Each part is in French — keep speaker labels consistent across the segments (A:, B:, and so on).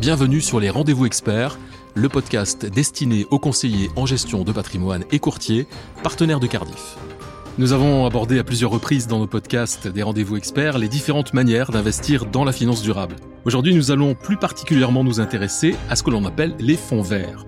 A: Bienvenue sur les Rendez-vous Experts, le podcast destiné aux conseillers en gestion de patrimoine et courtiers, partenaires de Cardiff. Nous avons abordé à plusieurs reprises dans nos podcasts des Rendez-vous Experts les différentes manières d'investir dans la finance durable. Aujourd'hui, nous allons plus particulièrement nous intéresser à ce que l'on appelle les fonds verts.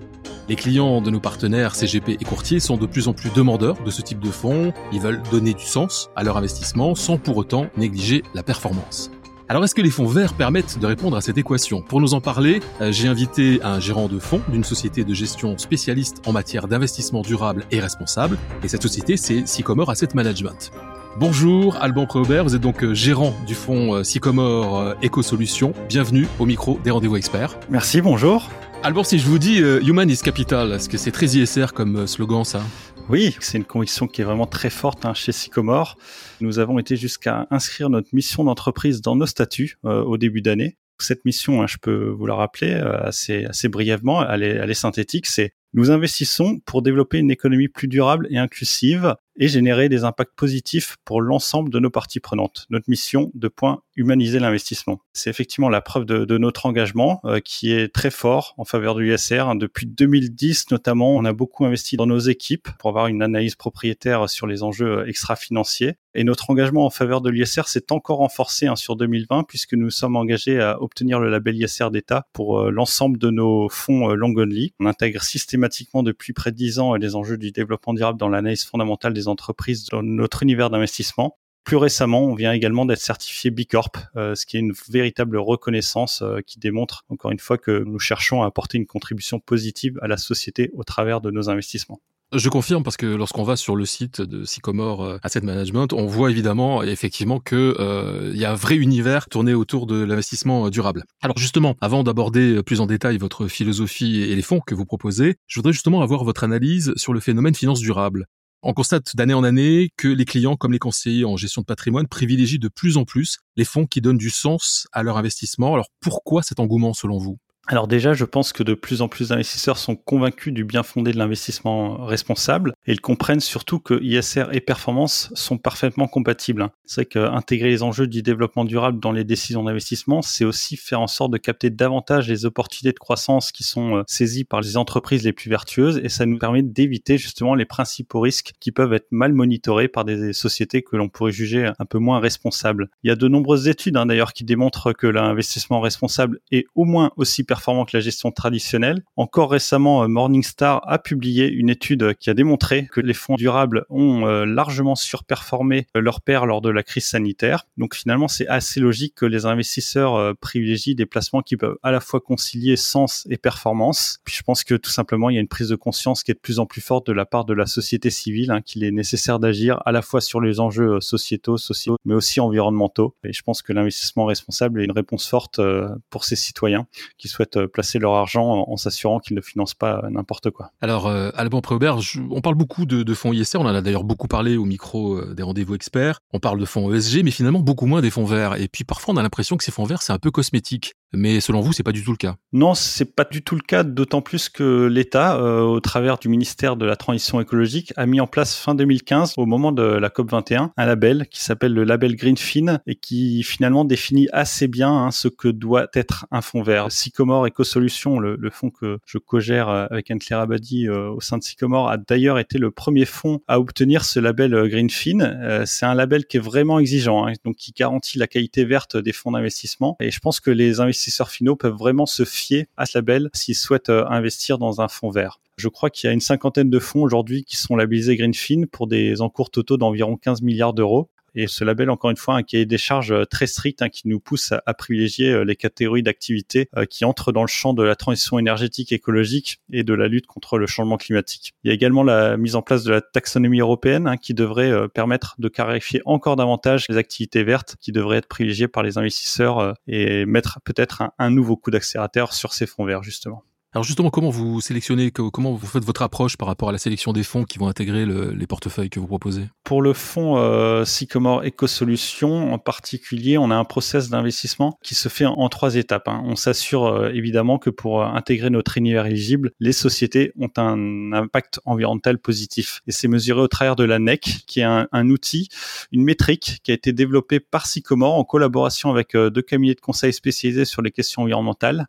A: Les clients de nos partenaires CGP et courtiers sont de plus en plus demandeurs de ce type de fonds. Ils veulent donner du sens à leur investissement sans pour autant négliger la performance. Alors est-ce que les fonds verts permettent de répondre à cette équation? Pour nous en parler, euh, j'ai invité un gérant de fonds d'une société de gestion spécialiste en matière d'investissement durable et responsable. Et cette société, c'est Sycomore Asset Management. Bonjour, Alban Préaubert, vous êtes donc euh, gérant du fonds euh, Sycomore Eco-Solutions. Bienvenue au micro des rendez-vous experts.
B: Merci, bonjour.
A: Alban, si je vous dis Human is Capital, est-ce que c'est très ISR comme slogan ça?
B: Oui, c'est une conviction qui est vraiment très forte hein, chez Sycomore. Nous avons été jusqu'à inscrire notre mission d'entreprise dans nos statuts euh, au début d'année. Cette mission, hein, je peux vous la rappeler euh, assez, brièvement, elle est synthétique, c'est nous investissons pour développer une économie plus durable et inclusive et générer des impacts positifs pour l'ensemble de nos parties prenantes. Notre mission, de point, humaniser l'investissement. C'est effectivement la preuve de, notre engagement euh, qui est très fort en faveur de l'USR. Depuis 2010 notamment, on a beaucoup investi dans nos équipes pour avoir une analyse propriétaire sur les enjeux euh, extra-financiers. Et notre engagement en faveur de l'ISR s'est encore renforcé hein, sur 2020 puisque nous sommes engagés à obtenir le label ISR d'État pour euh, l'ensemble de nos fonds long only. On intègre systématiquement depuis près de 10 ans les enjeux du développement durable dans l'analyse fondamentale des entreprises dans notre univers d'investissement. Plus récemment, on vient également d'être certifié B Corp, euh, ce qui est une véritable reconnaissance euh, qui démontre encore une fois que nous cherchons à apporter une contribution positive à la société au travers de nos investissements.
A: Je confirme parce que lorsqu'on va sur le site de Sycomore euh, Asset Management, on voit évidemment effectivement que y a un vrai univers tourné autour de l'investissement durable. Alors justement, avant d'aborder plus en détail votre philosophie et les fonds que vous proposez, je voudrais justement avoir votre analyse sur le phénomène finance durable. On constate d'année en année que les clients, comme les conseillers en gestion de patrimoine, privilégient de plus en plus les fonds qui donnent du sens à leur investissement. Alors pourquoi cet engouement selon vous?
B: Alors déjà, je pense que de plus en plus d'investisseurs sont convaincus du bien fondé de l'investissement responsable et ils comprennent surtout que ISR et performance sont parfaitement compatibles. C'est vrai qu'intégrer les enjeux du développement durable dans les décisions d'investissement, c'est aussi faire en sorte de capter davantage les opportunités de croissance qui sont euh, saisies par les entreprises les plus vertueuses et ça nous permet d'éviter justement les principaux risques qui peuvent être mal monitorés par des sociétés que l'on pourrait juger un peu moins responsables. Il y a de nombreuses études hein, d'ailleurs qui démontrent que l'investissement responsable est au moins aussi performant que la gestion traditionnelle. Encore récemment, euh, Morningstar a publié une étude qui a démontré que les fonds durables ont euh, largement surperformé leur pair lors de la crise sanitaire. Donc finalement, c'est assez logique que les investisseurs euh, privilégient des placements qui peuvent à la fois concilier sens et performance. Puis je pense que tout simplement, il y a une prise de conscience qui est de plus en plus forte de la part de la société civile, hein, qu'il est nécessaire d'agir à la fois sur les enjeux sociétaux, sociaux, mais aussi environnementaux. Et je pense que l'investissement responsable est une réponse forte pour ces citoyens qui souhaitent euh, placer leur argent en, s'assurant qu'ils ne financent pas n'importe quoi.
A: Alors, euh, Alban Préaubert, on parle beaucoup de, fonds ISR, on en a d'ailleurs beaucoup parlé au micro euh, des rendez-vous experts. On parle de fonds ESG, mais finalement beaucoup moins des fonds verts. Et puis parfois, on a l'impression que ces fonds verts, c'est un peu cosmétique. Mais selon vous, c'est pas du tout le cas.
B: Non, c'est pas du tout le cas, d'autant plus que l'État, euh, au travers du ministère de la Transition écologique, a mis en place fin 2015, au moment de la COP 21, un label qui s'appelle le label Greenfin et qui finalement définit assez bien hein, ce que doit être un fonds vert. Sycomore Eco-Solutions, le, le fonds que je co-gère euh, avec Anne-Claire Abadi euh, au sein de Sycomore, a d'ailleurs été le premier fonds à obtenir ce label Greenfin. c'est un label qui est vraiment exigeant, hein, donc qui garantit la qualité verte des fonds d'investissement. Et je pense que les investisseurs investisseurs finaux peuvent vraiment se fier à ce label s'ils souhaitent euh, investir dans un fonds vert. Je crois qu'il y a une cinquantaine de fonds aujourd'hui qui sont labellisés Greenfin pour des encours totaux d'environ 15 milliards d'euros. Et ce label, encore une fois, un cahier des charges euh, très strict hein, qui nous pousse à, privilégier euh, les catégories d'activités euh, qui entrent dans le champ de la transition énergétique écologique et de la lutte contre le changement climatique. Il y a également la mise en place de la taxonomie européenne hein, qui devrait permettre de clarifier encore davantage les activités vertes qui devraient être privilégiées par les investisseurs et mettre peut-être un nouveau coup d'accélérateur sur ces fonds verts, justement.
A: Alors justement, comment vous sélectionnez, comment vous faites votre approche par rapport à la sélection des fonds qui vont intégrer les portefeuilles que vous proposez?
B: Pour le fonds euh, Sycomore Eco Solutions en particulier, on a un process d'investissement qui se fait en, trois étapes. Hein. On s'assure euh, évidemment que pour euh, intégrer notre univers éligible, les sociétés ont un impact environnemental positif. Et c'est mesuré au travers de la NEC, qui est un, un, outil, une métrique qui a été développée par Sycomore en collaboration avec deux cabinets de conseil spécialisés sur les questions environnementales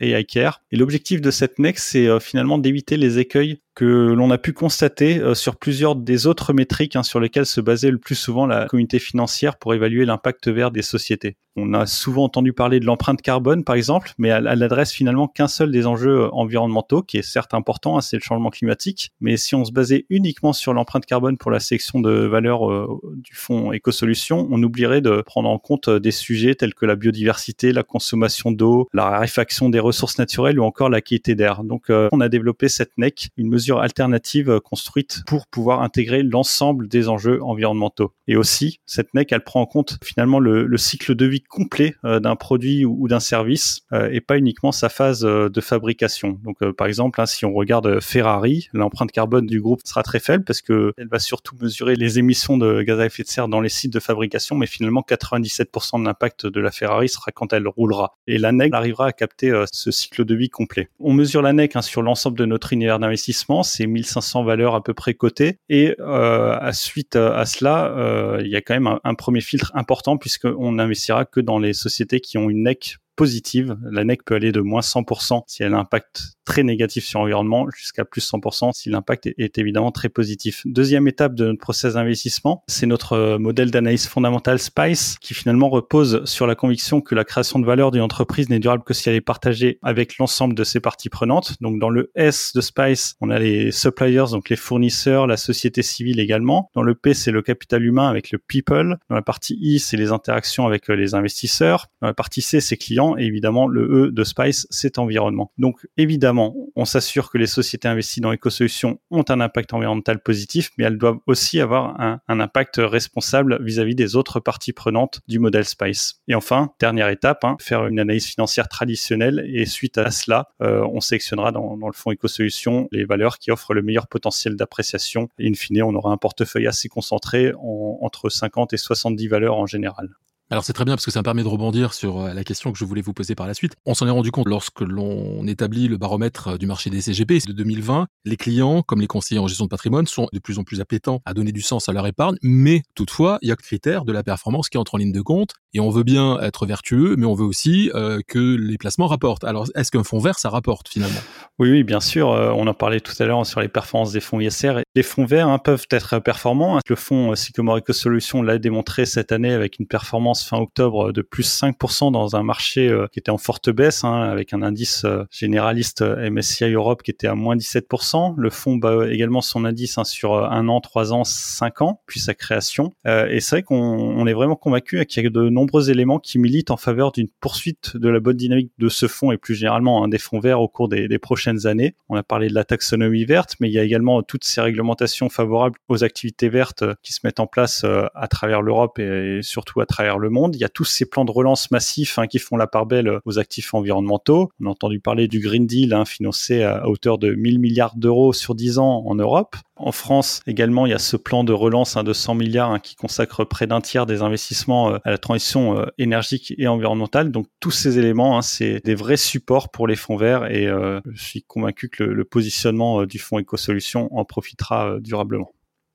B: Et iCare. Et l'objectif de cette NEC, c'est finalement d'éviter les écueils que l'on a pu constater euh, sur plusieurs des autres métriques hein, sur lesquelles se basait le plus souvent la communauté financière pour évaluer l'impact vert des sociétés. On a souvent entendu parler de l'empreinte carbone, par exemple, mais elle, n'adresse finalement qu'un seul des enjeux euh, environnementaux, qui est certes important, hein, c'est le changement climatique. Mais si on se basait uniquement sur l'empreinte carbone pour la section de valeur euh, du fonds Écosolutions, on oublierait de prendre en compte des sujets tels que la biodiversité, la consommation d'eau, la raréfaction des ressources naturelles ou encore la qualité d'air. Donc, on a développé cette NEC, une mesure alternative euh, construite pour pouvoir intégrer l'ensemble des enjeux environnementaux. Et aussi, cette NEC, elle prend en compte finalement le, cycle de vie complet euh, d'un produit ou, d'un service euh, et pas uniquement sa phase de fabrication. Donc, par exemple, hein, si on regarde Ferrari, l'empreinte carbone du groupe sera très faible parce que elle va surtout mesurer les émissions de gaz à effet de serre dans les sites de fabrication, mais finalement 97% de l'impact de la Ferrari sera quand elle roulera. Et la NEC arrivera à capter ce cycle de vie complet. On mesure la NEC hein, sur l'ensemble de notre univers d'investissement c'est 1500 valeurs à peu près cotées. Et euh, à suite à cela, euh, il y a quand même un, un premier filtre important puisqu'on n'investira que dans les sociétés qui ont une NEC positive. La NEC peut aller de moins 100% si elle a un impact très négatif sur l'environnement jusqu'à plus 100% si l'impact est, évidemment très positif. Deuxième étape de notre process d'investissement, c'est notre euh, modèle d'analyse fondamentale SPICE qui finalement repose sur la conviction que la création de valeur d'une entreprise n'est durable que si elle est partagée avec l'ensemble de ses parties prenantes. Donc dans le S de SPICE, on a les suppliers, donc les fournisseurs, la société civile également. Dans le P, c'est le capital humain avec le people. Dans la partie I, c'est les interactions avec euh, les investisseurs. Dans la partie C, c'est clients et évidemment le E de Spice, c'est environnement. Donc évidemment, on s'assure que les sociétés investies dans l'écosolution ont un impact environnemental positif, mais elles doivent aussi avoir un, impact responsable vis-à-vis des autres parties prenantes du modèle Spice. Et enfin, dernière étape, hein, faire une analyse financière traditionnelle et suite à cela, euh, on sélectionnera dans, le fonds écosolution les valeurs qui offrent le meilleur potentiel d'appréciation. Et in fine, on aura un portefeuille assez concentré entre 50 et 70 valeurs en général.
A: Alors c'est très bien parce que ça me permet de rebondir sur euh, la question que je voulais vous poser par la suite. On s'en est rendu compte lorsque l'on établit le baromètre euh, du marché des CGP de 2020. Les clients, comme les conseillers en gestion de patrimoine, sont de plus en plus appétents à donner du sens à leur épargne, mais toutefois, il y a le critère de la performance qui entre en ligne de compte et on veut bien être vertueux, mais on veut aussi euh, que les placements rapportent. Alors est-ce qu'un fonds vert, ça rapporte finalement?
B: Oui, oui, bien sûr. on en parlait tout à l'heure sur les performances des fonds ISR. Les fonds verts hein, peuvent être performants. Le fonds Sycomore Eco Solutions l'a démontré cette année avec une performance fin octobre de plus 5% dans un marché euh, qui était en forte baisse, hein, avec un indice euh, généraliste euh, MSCI Europe qui était à moins 17%. Le fonds bat également son indice hein, sur un an, trois ans, cinq ans, puis sa création. et c'est vrai qu'on est vraiment convaincu qu'il y a de nombreux éléments qui militent en faveur d'une poursuite de la bonne dynamique de ce fonds et plus généralement hein, des fonds verts au cours des, prochaines années. On a parlé de la taxonomie verte, mais il y a également toutes ces réglementations favorables aux activités vertes qui se mettent en place à travers l'Europe et surtout à travers le monde. Il y a tous ces plans de relance massifs hein, qui font la part belle aux actifs environnementaux. On a entendu parler du Green Deal hein, financé à hauteur de 1000 milliards d'euros sur 10 ans en Europe. En France également, il y a ce plan de relance hein, de 100 milliards qui consacre près d'un tiers des investissements euh, à la transition euh, énergique et environnementale. Donc tous ces éléments, c'est des vrais supports pour les fonds verts et euh, je suis convaincu que le, le positionnement du fonds Écosolutions en profitera durablement.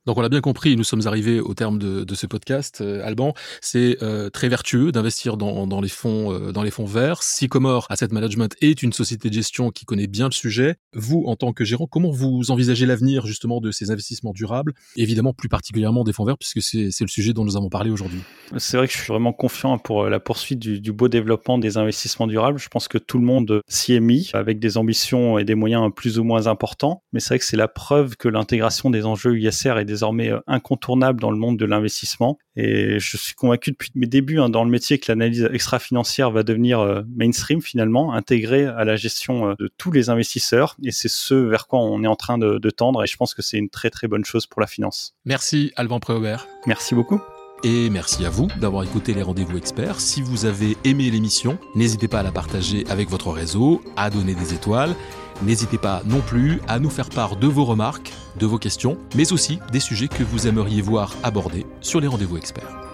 A: Donc on l'a bien compris, nous sommes arrivés au terme de, ce podcast, euh, Alban. C'est euh, très vertueux d'investir dans, les fonds euh, dans les fonds verts. Sycomore Asset Management est une société de gestion qui connaît bien le sujet. Vous, en tant que gérant, comment vous envisagez l'avenir justement de ces investissements durables? Évidemment, plus particulièrement des fonds verts, puisque c'est le sujet dont nous avons parlé aujourd'hui.
B: C'est vrai que je suis vraiment confiant pour la poursuite du, du, beau développement des investissements durables. Je pense que tout le monde s'y est mis avec des ambitions et des moyens plus ou moins importants. Mais c'est vrai que c'est la preuve que l'intégration des enjeux ISR et des désormais euh, incontournable dans le monde de l'investissement. Et je suis convaincu depuis mes débuts hein, dans le métier que l'analyse extra-financière va devenir euh, mainstream finalement, intégrée à la gestion euh, de tous les investisseurs. Et c'est ce vers quoi on est en train de, tendre. Et je pense que c'est une très très bonne chose pour la finance.
A: Merci Alban Préaubert.
B: Merci beaucoup.
A: Et merci à vous d'avoir écouté les rendez-vous experts. Si vous avez aimé l'émission, n'hésitez pas à la partager avec votre réseau, à donner des étoiles N'hésitez pas non plus à nous faire part de vos remarques, de vos questions, mais aussi des sujets que vous aimeriez voir abordés sur les rendez-vous experts.